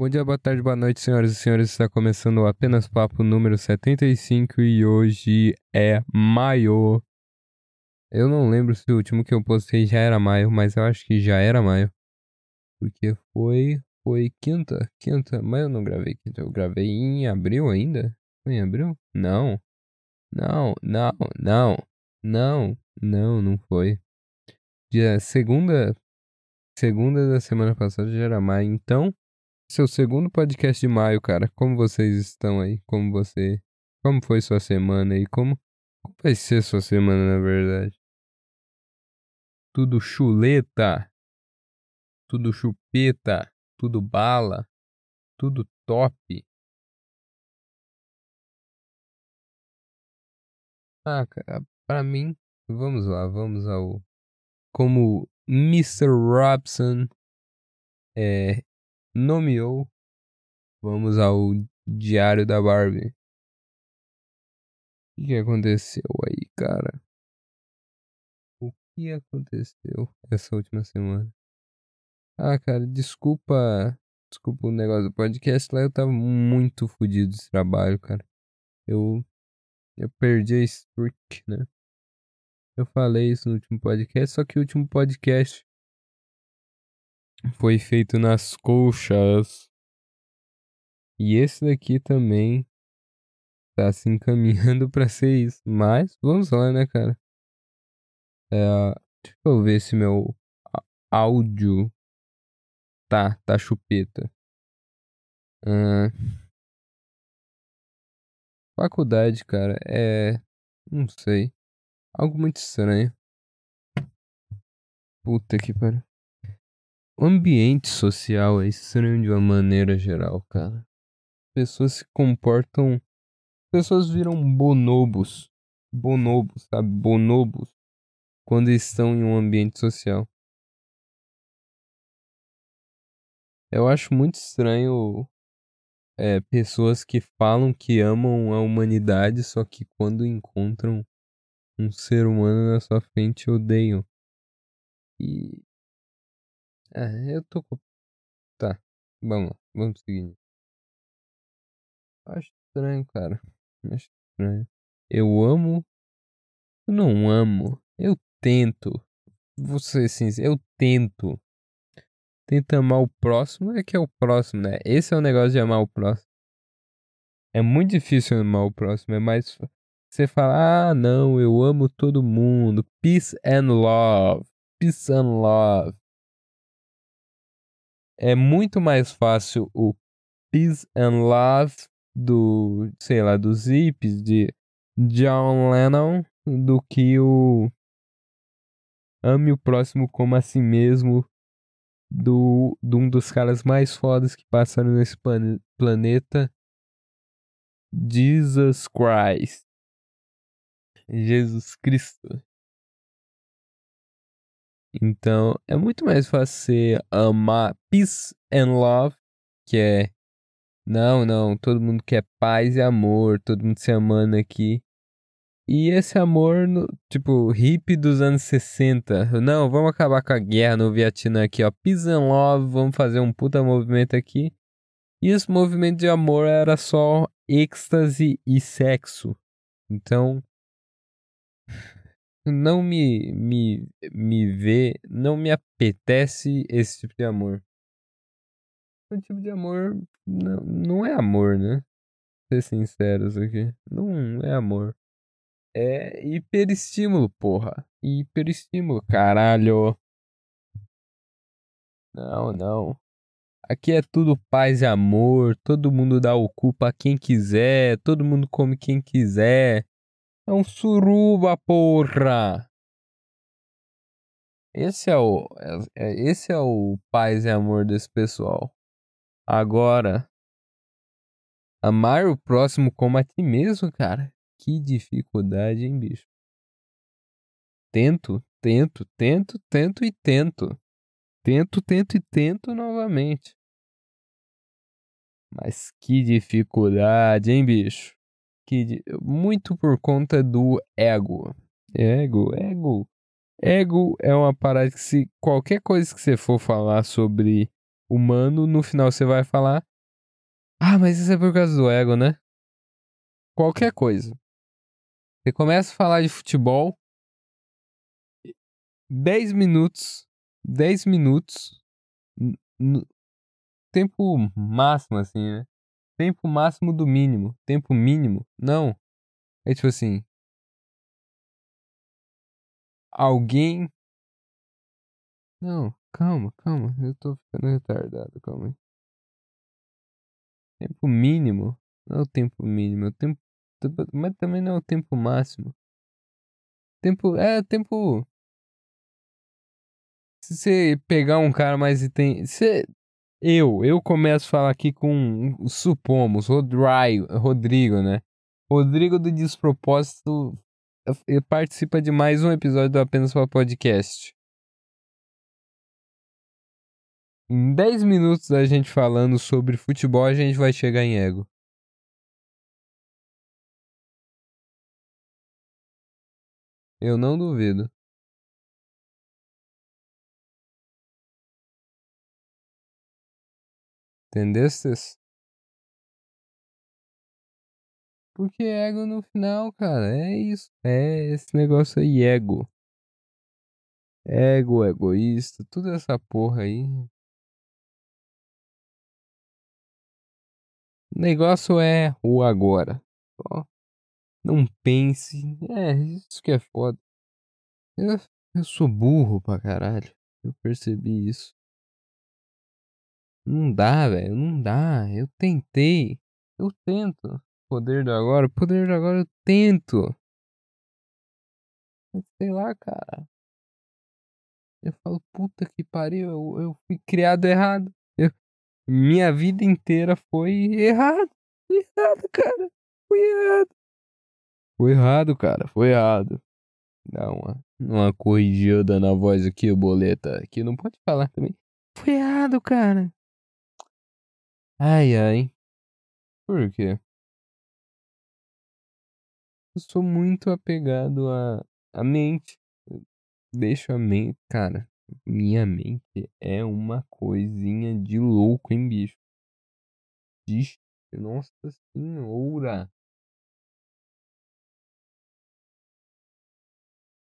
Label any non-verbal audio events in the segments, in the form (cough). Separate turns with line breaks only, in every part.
Bom dia, boa tarde, boa noite, senhoras e senhores. Está começando o apenas papo número 75 e hoje é maio. Eu não lembro se o último que eu postei já era maio, mas eu acho que já era maio. Porque foi foi quinta, quinta, mas eu não gravei quinta, eu gravei em abril ainda. Foi em abril? Não. Não, não, não. Não, não, não foi. Dia segunda, segunda da semana passada já era maio, então seu segundo podcast de maio, cara. Como vocês estão aí? Como você. Como foi sua semana aí? Como, como vai ser sua semana, na verdade? Tudo chuleta. Tudo chupeta. Tudo bala. Tudo top. Ah, cara, pra mim, vamos lá, vamos ao. Como Mr. Robson é, nomeou. Vamos ao Diário da Barbie. O que aconteceu aí, cara? O que aconteceu essa última semana? Ah, cara, desculpa. Desculpa o negócio do podcast lá. Eu tava muito fodido de trabalho, cara. Eu. Eu perdi a streak, né? Eu falei isso no último podcast, só que o último podcast foi feito nas colchas. E esse daqui também tá se encaminhando (laughs) para ser isso. Mas vamos lá, né, cara? É, deixa eu ver se meu áudio tá, tá chupeta. Faculdade, cara, é. Não sei. Algo muito estranho. Puta que pariu. O ambiente social é estranho de uma maneira geral, cara. Pessoas se comportam. Pessoas viram bonobos. Bonobos, sabe? Bonobos. Quando estão em um ambiente social. Eu acho muito estranho é, pessoas que falam que amam a humanidade, só que quando encontram um ser humano na sua frente odeiam. E é, eu tô com. Tá, vamos lá, vamos seguir. Acho estranho, cara. (laughs) Acho estranho. Eu amo. Eu não amo. Eu tento. Vou ser sincero, eu tento. Tento amar o próximo, é que é o próximo, né? Esse é o negócio de amar o próximo. É muito difícil amar o próximo, é mais. Você fala, ah, não, eu amo todo mundo. Peace and love. Peace and love é muito mais fácil o Peace and Love do, sei lá, dos Zips de John Lennon do que o Ame o Próximo como a si mesmo do, de um dos caras mais fodas que passaram nesse planeta, Jesus Christ. Jesus Cristo. Então, é muito mais fácil você amar peace and love, que é não, não, todo mundo quer paz e amor, todo mundo se amando aqui. E esse amor, tipo, hippie dos anos 60. Não, vamos acabar com a guerra no Vietnã aqui, ó. Peace and love, vamos fazer um puta movimento aqui. E esse movimento de amor era só êxtase e sexo. Então, não me, me, me vê, não me apetece esse tipo de amor. Esse tipo de amor não, não é amor, né? Ser sinceros aqui. Não é amor. É hiperestímulo, porra. Hiperestímulo, caralho. Não, não. Aqui é tudo paz e amor. Todo mundo dá o cu pra quem quiser. Todo mundo come quem quiser. É um suruba, porra! Esse é o. É, é, esse é o paz e amor desse pessoal. Agora. Amar o próximo como a ti mesmo, cara. Que dificuldade, hein, bicho? Tento, tento, tento, tento e tento. Tento, tento e tento novamente. Mas que dificuldade, hein, bicho? Que muito por conta do ego. Ego, ego. Ego é uma parada que se qualquer coisa que você for falar sobre humano, no final você vai falar: Ah, mas isso é por causa do ego, né? Qualquer coisa. Você começa a falar de futebol, 10 minutos, 10 minutos, tempo máximo, assim, né? Tempo máximo do mínimo. Tempo mínimo? Não. É tipo assim. Alguém. Não, calma, calma. Eu tô ficando retardado, calma aí. Tempo mínimo? Não é o tempo mínimo, é o tempo. Mas também não é o tempo máximo. Tempo. É, tempo. Se você pegar um cara mais e tem. Se eu, eu começo a falar aqui com, supomos, Rodrigo, Rodrigo, né? Rodrigo do Despropósito participa de mais um episódio do Apenas para Podcast. Em 10 minutos da gente falando sobre futebol, a gente vai chegar em ego. Eu não duvido. Entendestes? Porque ego no final, cara, é isso. É esse negócio aí, ego. Ego, egoísta, tudo essa porra aí. O negócio é o agora. Não pense. É, isso que é foda. Eu, eu sou burro pra caralho. Eu percebi isso. Não dá, velho. Não dá. Eu tentei. Eu tento. Poder do agora. Poder do agora eu tento. Sei lá, cara. Eu falo, puta que pariu. Eu, eu fui criado errado. Eu, minha vida inteira foi errado. Errado, cara. Foi errado. Foi errado, cara. Foi errado. Dá uma, uma corrigida na voz aqui, o boleta. Aqui não pode falar também. Foi errado, cara. Ai, ai. Por quê? Eu sou muito apegado à, à mente. Eu deixo a mente. Cara, minha mente é uma coisinha de louco, hein, bicho? Diz, nossa senhora.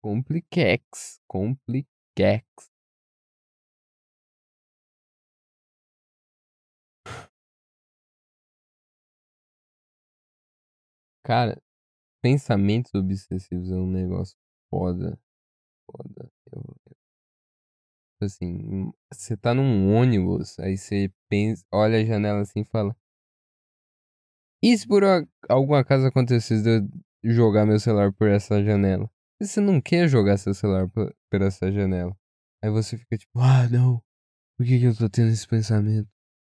Compliquex. Compliquex. Cara, pensamentos obsessivos é um negócio foda. Foda. Eu, eu, assim, você tá num ônibus, aí você pensa, olha a janela assim e fala. E se por algum acaso acontecesse de eu jogar meu celular por essa janela? E você não quer jogar seu celular por, por essa janela. Aí você fica tipo, ah não, por que, que eu tô tendo esse pensamento?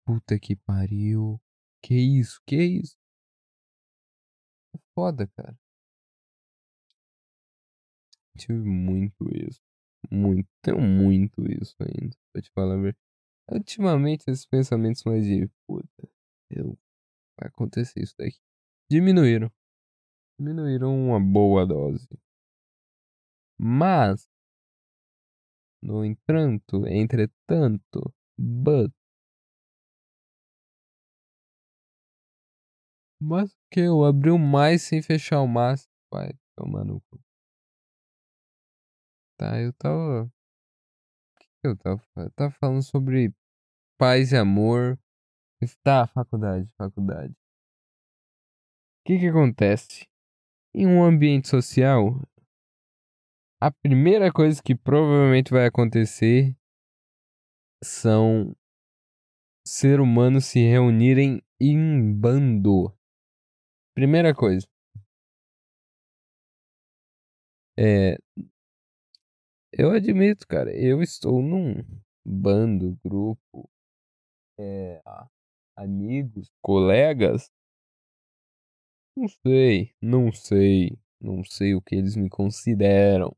Puta que pariu. Que isso? Que isso? Foda, cara. Tive muito isso. Muito. Tenho muito isso ainda. Pra te falar a verdade. Ultimamente, esses pensamentos mais de puta, eu. Vai acontecer isso daqui. Diminuíram. Diminuíram uma boa dose. Mas. No entanto, entretanto, but Mas que eu abri o mais sem fechar o mais. Vai tomar no. Tá, eu tava. O que eu tava Eu tava falando sobre paz e amor. Tá, faculdade, faculdade. O que que acontece? Em um ambiente social, a primeira coisa que provavelmente vai acontecer são ser humanos se reunirem em bando. Primeira coisa. É. Eu admito, cara, eu estou num bando, grupo, é, amigos, colegas. Não sei, não sei, não sei o que eles me consideram.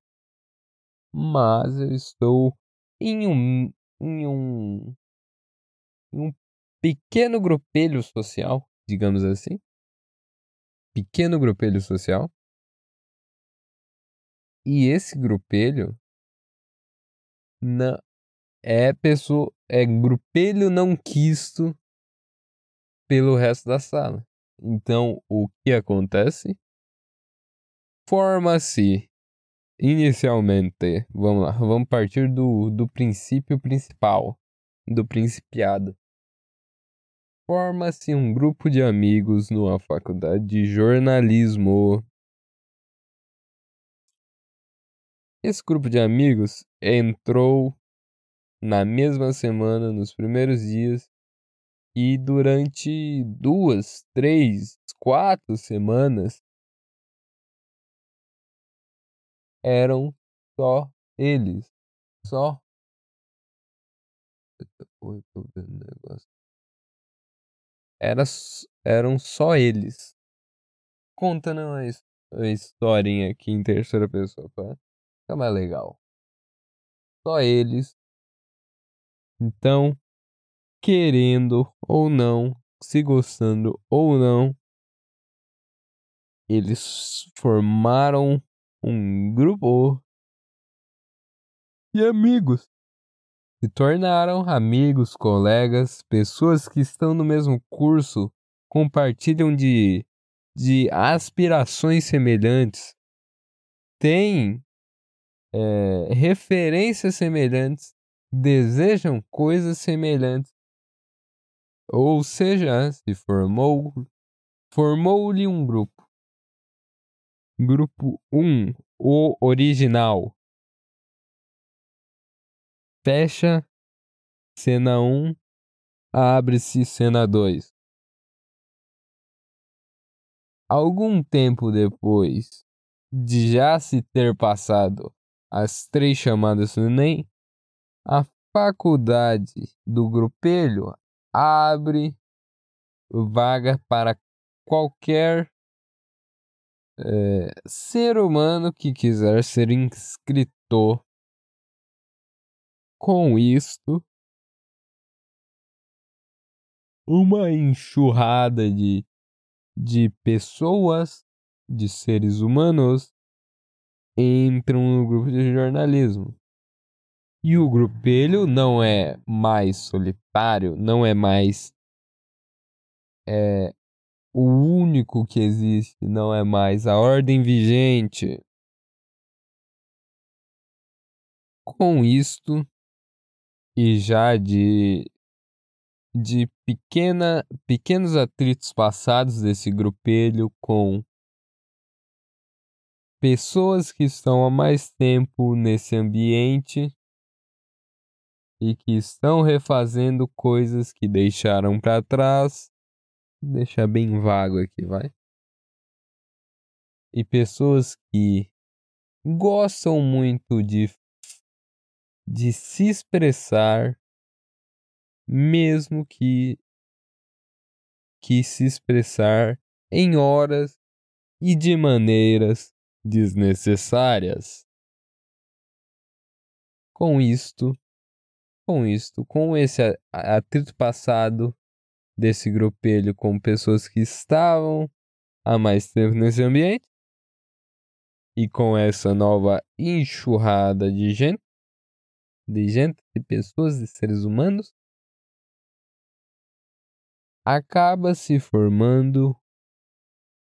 Mas eu estou em um, em um, em um pequeno grupelho social, digamos assim pequeno grupelho social. E esse grupelho, na, é pessoa, é grupelho não quisto pelo resto da sala. Então, o que acontece? Forma-se inicialmente, vamos lá, vamos partir do, do princípio principal, do principiado. Forma-se um grupo de amigos numa faculdade de jornalismo. Esse grupo de amigos entrou na mesma semana, nos primeiros dias, e durante duas, três, quatro semanas eram só eles. Só. Oi, tô vendo negócio. Era, eram só eles. Contando a historinha aqui em terceira pessoa, pra ficar mais legal. Só eles. Então, querendo ou não, se gostando ou não, eles formaram um grupo de amigos. Se tornaram amigos, colegas, pessoas que estão no mesmo curso, compartilham de, de aspirações semelhantes, têm é, referências semelhantes, desejam coisas semelhantes. Ou seja, se formou, formou-lhe um grupo. Grupo 1, o original. Fecha cena 1, abre-se cena 2. Algum tempo depois de já se ter passado as três chamadas do Enem, a faculdade do grupelho abre vaga para qualquer é, ser humano que quiser ser inscritor. Com isto, uma enxurrada de, de pessoas, de seres humanos, entram no grupo de jornalismo. E o grupelho não é mais solitário, não é mais é, o único que existe não é mais a ordem vigente. Com isto, e já de, de pequena, pequenos atritos passados desse grupelho com pessoas que estão há mais tempo nesse ambiente e que estão refazendo coisas que deixaram para trás deixar bem vago aqui, vai. E pessoas que gostam muito de, de se expressar, mesmo que, que se expressar em horas e de maneiras desnecessárias. Com isto, com isto, com esse atrito passado, desse grupelho com pessoas que estavam há mais tempo nesse ambiente. E com essa nova enxurrada de gente, de gente, de pessoas, de seres humanos, acaba se formando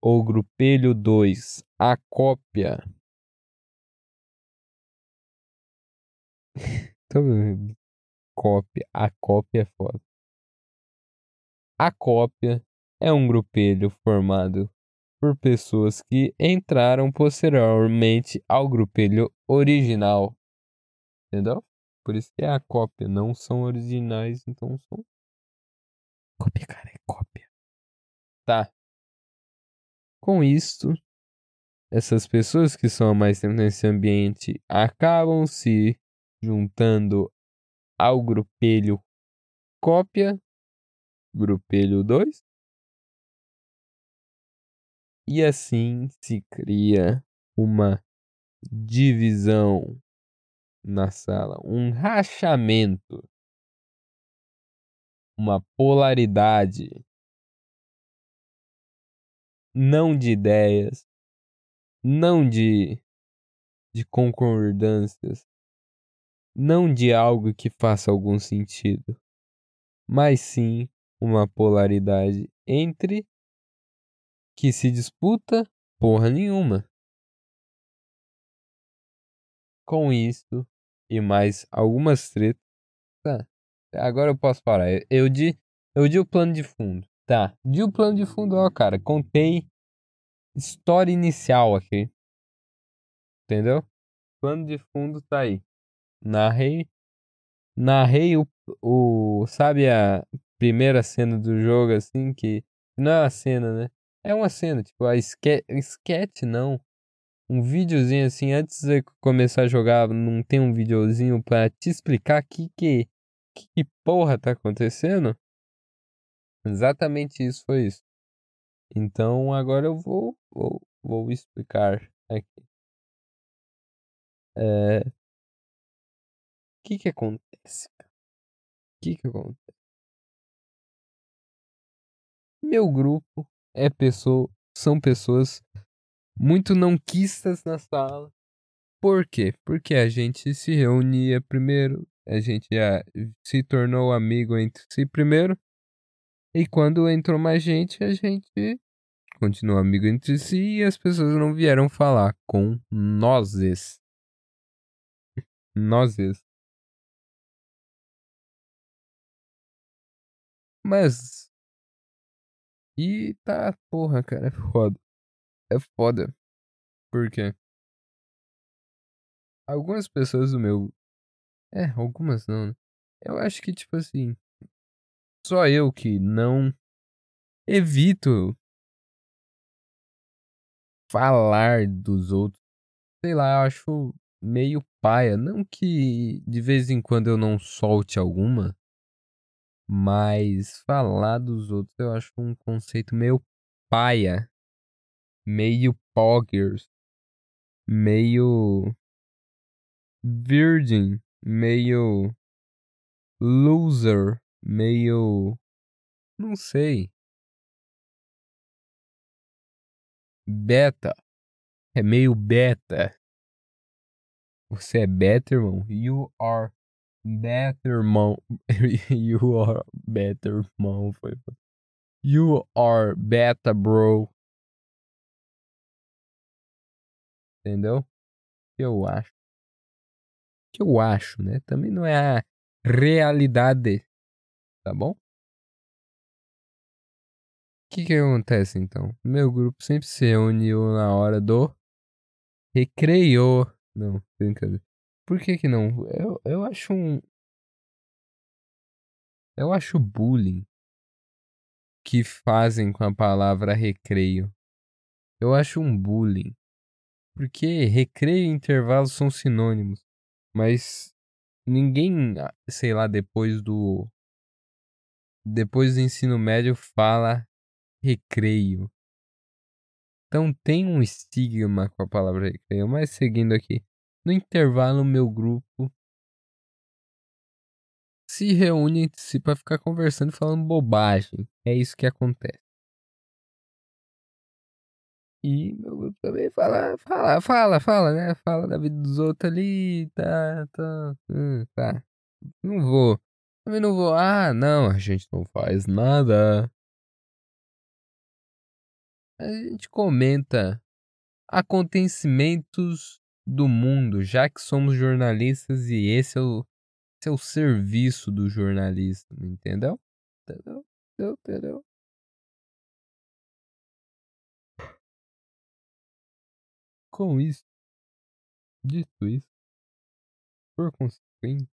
o grupelho 2, a cópia. (laughs) cópia, a cópia é foda. A cópia é um grupelho formado por pessoas que entraram posteriormente ao grupelho original. Entendeu? Por isso que é a cópia, não são originais, então são. Cópia, cara, é cópia. Tá. Com isto, essas pessoas que são há mais tempo nesse ambiente acabam se juntando ao grupelho cópia grupelho 2. E assim se cria uma divisão na sala, um rachamento, uma polaridade, não de ideias, não de, de concordâncias, não de algo que faça algum sentido, mas sim uma polaridade entre que se disputa porra nenhuma. Com isso e mais algumas tretas, tá. Agora eu posso parar. Eu di, eu di o plano de fundo. Tá, di o plano de fundo, ó, cara. Contei história inicial aqui. Entendeu? Plano de fundo tá aí. Narrei. Narrei o, o. Sabe a primeira cena do jogo, assim, que. Não é uma cena, né? É uma cena, tipo, a sketch, sketch não. Um videozinho assim, antes de começar a jogar, não tem um videozinho pra te explicar que que, que porra tá acontecendo? Exatamente isso foi isso. Então agora eu vou, vou, vou explicar aqui. É... O que que acontece? O que que acontece? Meu grupo é pessoa, são pessoas muito não quistas na sala. Por quê? Porque a gente se reunia primeiro, a gente já se tornou amigo entre si primeiro. E quando entrou mais gente, a gente continuou amigo entre si e as pessoas não vieram falar com nozes. nozes. Mas e tá, porra, cara, é foda. É foda. Por quê? Algumas pessoas do meu. É, algumas não, né? Eu acho que, tipo assim. Só eu que não evito falar dos outros. Sei lá, eu acho meio paia. Não que de vez em quando eu não solte alguma. Mas falar dos outros eu acho um conceito meio paia, meio poggers, meio virgin, meio loser, meio. Não sei. Beta. É meio beta. Você é beta, irmão? You are Better mom. (laughs) you are better. Foi. You are beta, bro. Entendeu? Que eu acho. Que eu acho, né? Também não é a realidade. Tá bom? O que que acontece então? Meu grupo sempre se reuniu na hora do recreio. Não, brincadeira. Por que que não? Eu, eu acho um. Eu acho bullying que fazem com a palavra recreio. Eu acho um bullying. Porque recreio e intervalo são sinônimos. Mas ninguém, sei lá, depois do. Depois do ensino médio fala recreio. Então tem um estigma com a palavra recreio. Mas seguindo aqui. No intervalo, meu grupo se reúne entre si para ficar conversando e falando bobagem. É isso que acontece. E meu grupo também fala, fala, fala, fala, né? Fala da vida dos outros ali, tá, tá, hum, tá. Não vou. Também não vou. Ah, não, a gente não faz nada. A gente comenta acontecimentos do mundo, já que somos jornalistas e esse é o, esse é o serviço do jornalista, entendeu? Entendeu? Entendeu? entendeu? Com isso, dito isso, por consequente,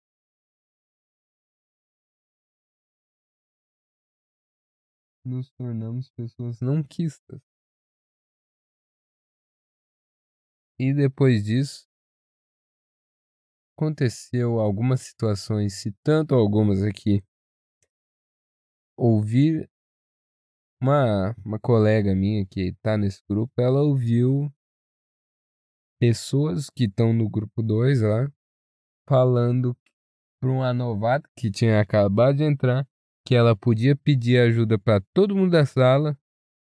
nos tornamos pessoas não quistas. E depois disso, aconteceu algumas situações, se tanto algumas aqui, ouvir uma, uma colega minha que tá nesse grupo, ela ouviu pessoas que estão no grupo 2 lá falando para uma novata que tinha acabado de entrar que ela podia pedir ajuda para todo mundo da sala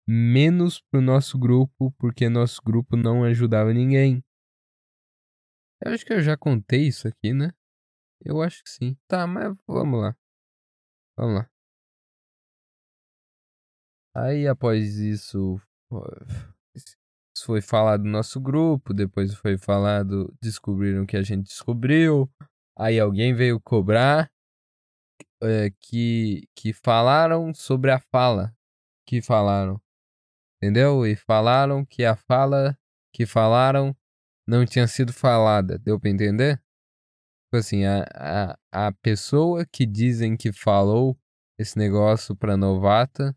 menos pro nosso grupo, porque nosso grupo não ajudava ninguém. Eu acho que eu já contei isso aqui, né? Eu acho que sim. Tá, mas vamos lá. Vamos lá. Aí após isso foi falado no nosso grupo, depois foi falado, descobriram que a gente descobriu. Aí alguém veio cobrar é, que, que falaram sobre a fala que falaram. Entendeu? E falaram que a fala que falaram não tinha sido falada. Deu pra entender? Tipo assim, a, a, a pessoa que dizem que falou esse negócio pra novata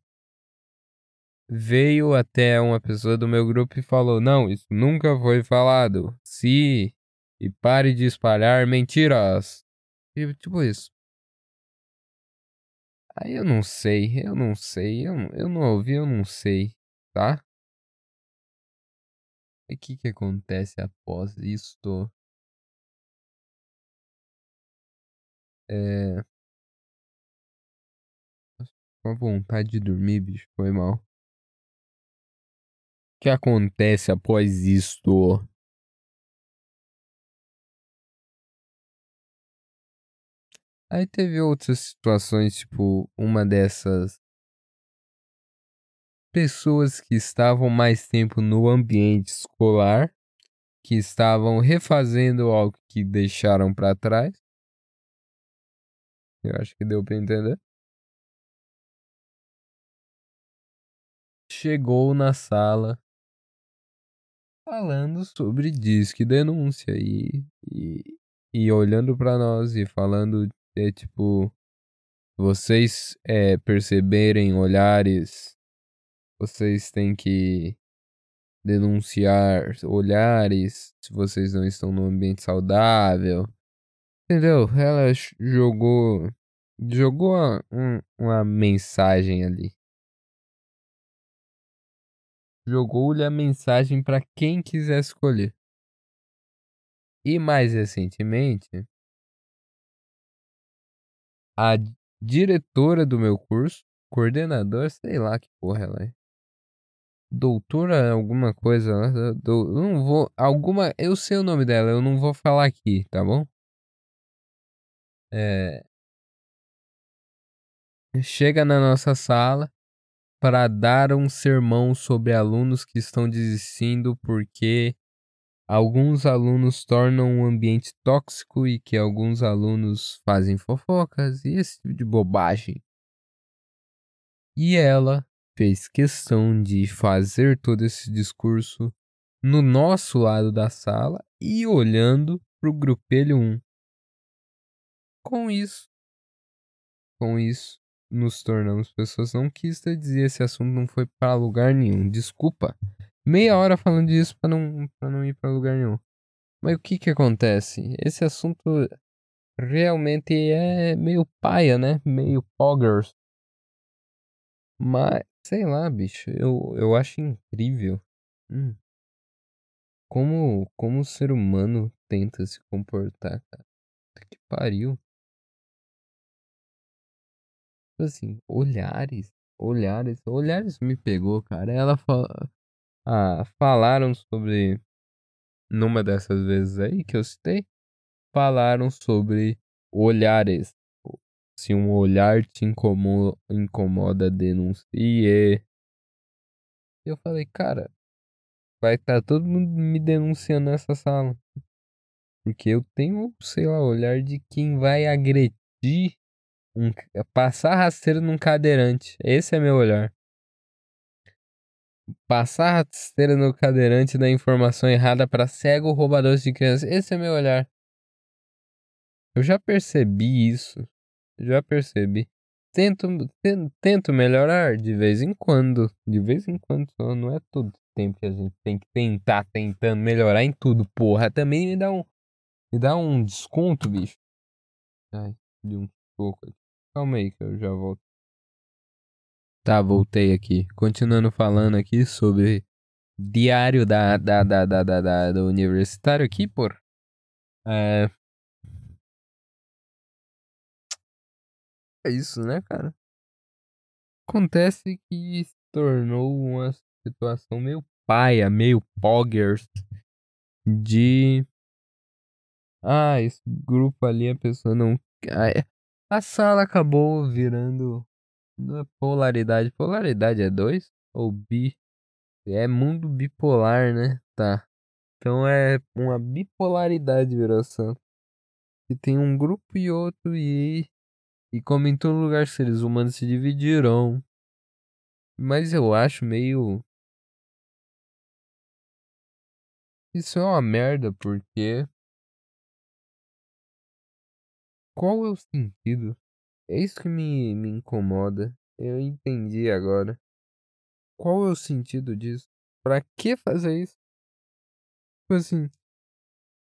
veio até uma pessoa do meu grupo e falou: Não, isso nunca foi falado. Se e pare de espalhar mentiras. E, tipo isso. Aí eu não sei, eu não sei, eu, eu não ouvi, eu não sei, tá? E o que que acontece após isto? É. Com a vontade de dormir, bicho, foi mal. Que acontece após isto? Aí teve outras situações, tipo, uma dessas pessoas que estavam mais tempo no ambiente escolar, que estavam refazendo algo que deixaram para trás. Eu acho que deu para entender. Chegou na sala falando sobre disque denúncia e, e, e olhando para nós e falando é tipo vocês é, perceberem olhares, vocês têm que denunciar olhares se vocês não estão num ambiente saudável. Entendeu? Ela jogou jogou uma, um, uma mensagem ali. Jogou-lhe a mensagem para quem quiser escolher. E mais recentemente, a diretora do meu curso, coordenadora, sei lá que porra ela é. Doutora alguma coisa, eu não vou, alguma, eu sei o nome dela, eu não vou falar aqui, tá bom? É, chega na nossa sala para dar um sermão sobre alunos que estão desistindo porque alguns alunos tornam um ambiente tóxico e que alguns alunos fazem fofocas e esse tipo de bobagem. E ela fez questão de fazer todo esse discurso no nosso lado da sala e olhando para o grupelho 1. Com isso, com isso, nos tornamos pessoas não quis dizer esse assunto não foi para lugar nenhum. Desculpa meia hora falando disso pra não, pra não ir pra lugar nenhum. Mas o que que acontece? Esse assunto realmente é meio paia, né? Meio poggers. Mas, sei lá, bicho, eu, eu acho incrível. Hum. Como, como o ser humano tenta se comportar, cara. Que pariu. Assim, olhares, olhares, olhares me pegou, cara. Ela fala, ah, falaram sobre, numa dessas vezes aí que eu citei, falaram sobre olhares. Se um olhar te incomoda, incomoda denuncie. Eu falei, cara, vai estar tá todo mundo me denunciando nessa sala. Porque eu tenho, sei lá, olhar de quem vai agredir, um, passar rasteiro num cadeirante. Esse é meu olhar. Passar a esteira no cadeirante da informação errada para cego roubador de crianças. Esse é meu olhar. Eu já percebi isso. Já percebi. Tento, tento melhorar de vez em quando. De vez em quando. Não é todo tempo que a gente tem que tentar tentando melhorar em tudo, porra. Também me dá um. Me dá um desconto, bicho. Ai, de um pouco. Calma aí que eu já volto. Tá, voltei aqui. Continuando falando aqui sobre diário da, da, da, da, da, da do universitário aqui, por. É... é isso, né, cara? Acontece que se tornou uma situação meio paia, meio poggers de Ah, esse grupo ali a pessoa não. A sala acabou virando. Polaridade. Polaridade é dois? Ou bi? É mundo bipolar, né? Tá. Então é uma bipolaridade, viração. Que tem um grupo e outro e. E como em todo lugar seres humanos se dividirão. Mas eu acho meio. Isso é uma merda, porque. Qual é o sentido? É isso que me, me incomoda. Eu entendi agora. Qual é o sentido disso? Pra que fazer isso? Tipo assim,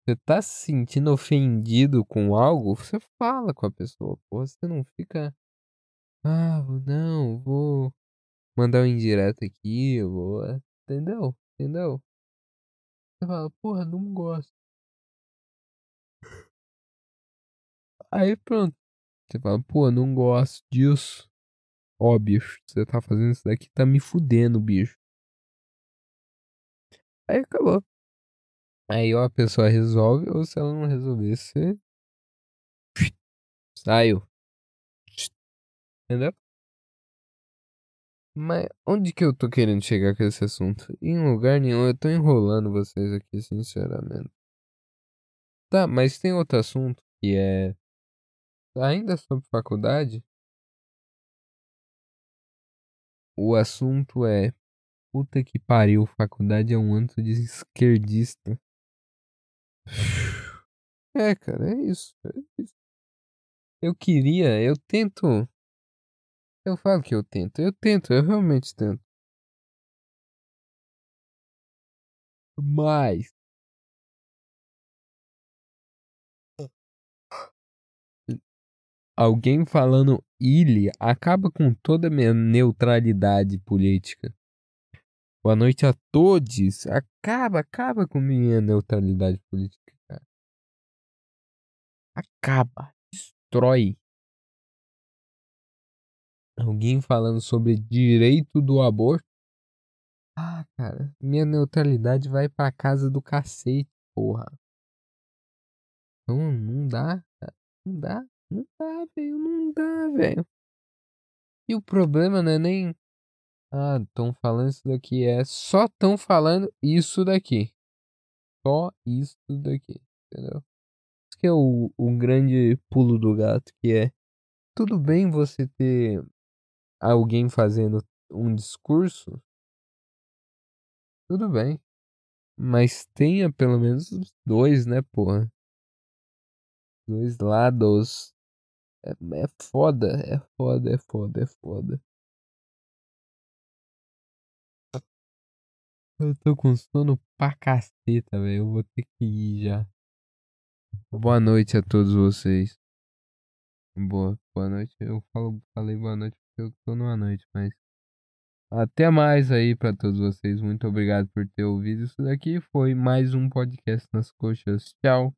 você tá se sentindo ofendido com algo, você fala com a pessoa, pô, você não fica. Ah, não, vou mandar um indireto aqui, eu vou. Entendeu? Entendeu? Você fala, porra, não gosto. Aí pronto. Você fala, pô, não gosto disso. Ó, bicho, você tá fazendo isso daqui, tá me fudendo, bicho. Aí acabou. Aí ou a pessoa resolve, ou se ela não resolver, você. (sniffs) Saiu. (sniffs) Entendeu? Mas onde que eu tô querendo chegar com esse assunto? Em lugar nenhum, eu tô enrolando vocês aqui, sinceramente. Tá, mas tem outro assunto que é. Ainda sobre faculdade. O assunto é. Puta que pariu, faculdade é um anto de esquerdista. (sighs) É, cara, é isso, é isso. Eu queria, eu tento. Eu falo que eu tento, eu tento, eu realmente tento. Mas. Alguém falando ilha acaba com toda a minha neutralidade política. Boa noite a todos. Acaba, acaba com minha neutralidade política, cara. Acaba, destrói. Alguém falando sobre direito do aborto. Ah, cara, minha neutralidade vai pra casa do cacete, porra. Não, não dá, cara. Não dá, não dá, velho, não dá, velho. E o problema não é nem ah, estão falando isso daqui. É só estão falando isso daqui. Só isso daqui. Entendeu? Isso que é o, o grande pulo do gato. Que é. Tudo bem você ter alguém fazendo um discurso. Tudo bem. Mas tenha pelo menos dois, né, porra? Dois lados. É, é foda, é foda, é foda, é foda. Eu tô com sono pra caceta, velho. Eu vou ter que ir já. Boa noite a todos vocês. Boa, boa noite. Eu falo, falei boa noite porque eu tô numa noite, mas. Até mais aí para todos vocês. Muito obrigado por ter ouvido isso daqui. Foi mais um podcast nas coxas. Tchau.